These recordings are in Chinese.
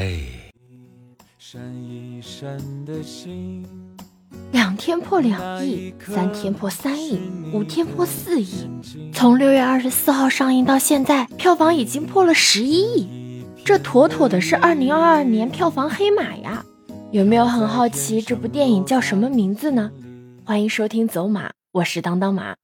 嘿，闪一闪的心。两天破两亿，三天破三亿，五天破四亿。从六月二十四号上映到现在，票房已经破了十一亿，这妥妥的是二零二二年票房黑马呀！有没有很好奇这部电影叫什么名字呢？欢迎收听走马，我是当当马。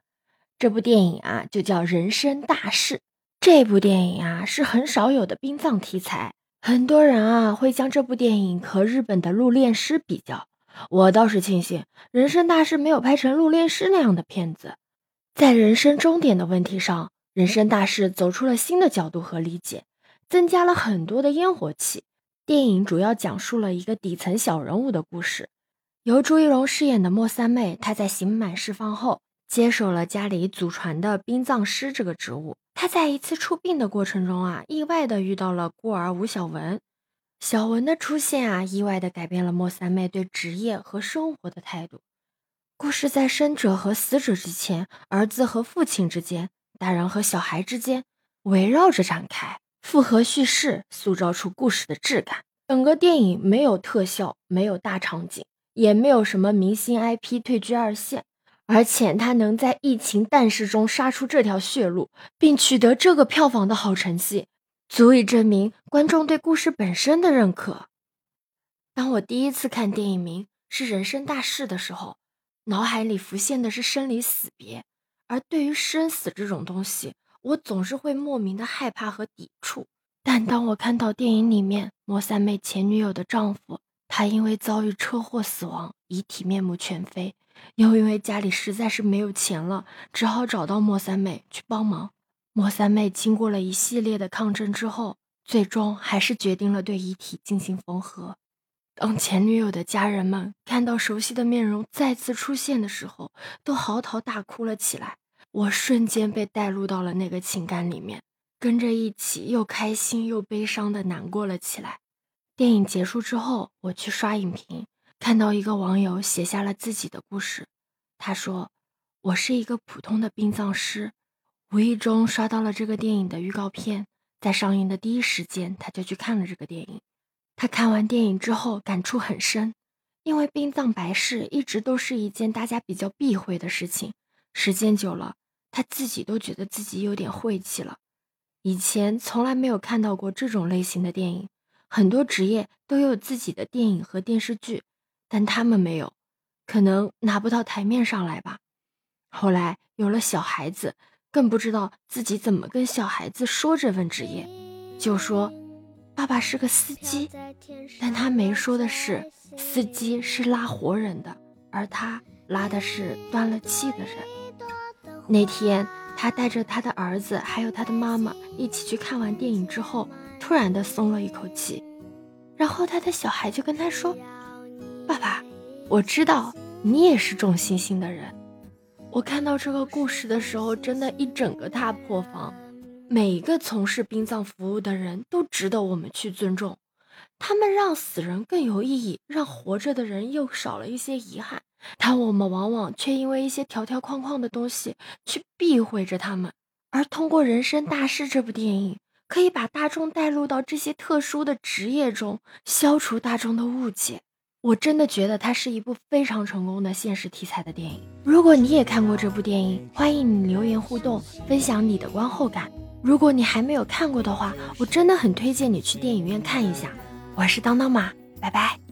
这部电影啊，就叫《人生大事》。这部电影啊，是很少有的殡葬题材，很多人啊会将这部电影和日本的《入殓师》比较。我倒是庆幸《人生大事》没有拍成《入殓师》那样的片子，在人生终点的问题上，《人生大事》走出了新的角度和理解，增加了很多的烟火气。电影主要讲述了一个底层小人物的故事，由朱一龙饰演的莫三妹，她在刑满释放后，接手了家里祖传的殡葬师这个职务。他在一次出殡的过程中啊，意外的遇到了孤儿吴小文。小文的出现啊，意外的改变了莫三妹对职业和生活的态度。故事在生者和死者之间，儿子和父亲之间，大人和小孩之间围绕着展开，复合叙事，塑造出故事的质感。整个电影没有特效，没有大场景，也没有什么明星 IP 退居二线，而且他能在疫情淡世中杀出这条血路，并取得这个票房的好成绩。足以证明观众对故事本身的认可。当我第一次看电影名是《人生大事》的时候，脑海里浮现的是生离死别，而对于生死这种东西，我总是会莫名的害怕和抵触。但当我看到电影里面莫三妹前女友的丈夫，他因为遭遇车祸死亡，遗体面目全非，又因为家里实在是没有钱了，只好找到莫三妹去帮忙。莫三妹经过了一系列的抗争之后，最终还是决定了对遗体进行缝合。当前女友的家人们看到熟悉的面容再次出现的时候，都嚎啕大哭了起来。我瞬间被带入到了那个情感里面，跟着一起又开心又悲伤的难过了起来。电影结束之后，我去刷影评，看到一个网友写下了自己的故事。他说：“我是一个普通的殡葬师。”无意中刷到了这个电影的预告片，在上映的第一时间，他就去看了这个电影。他看完电影之后感触很深，因为殡葬白事一直都是一件大家比较避讳的事情，时间久了，他自己都觉得自己有点晦气了。以前从来没有看到过这种类型的电影，很多职业都有自己的电影和电视剧，但他们没有，可能拿不到台面上来吧。后来有了小孩子。更不知道自己怎么跟小孩子说这份职业，就说爸爸是个司机，但他没说的是司机是拉活人的，而他拉的是断了气的人。那天他带着他的儿子还有他的妈妈一起去看完电影之后，突然的松了一口气，然后他的小孩就跟他说：“爸爸，我知道你也是重信心的人。”我看到这个故事的时候，真的一整个大破防。每一个从事殡葬服务的人都值得我们去尊重，他们让死人更有意义，让活着的人又少了一些遗憾。但我们往往却因为一些条条框框的东西去避讳着他们。而通过《人生大事》这部电影，可以把大众带入到这些特殊的职业中，消除大众的误解。我真的觉得它是一部非常成功的现实题材的电影。如果你也看过这部电影，欢迎你留言互动，分享你的观后感。如果你还没有看过的话，我真的很推荐你去电影院看一下。我是当当马，拜拜。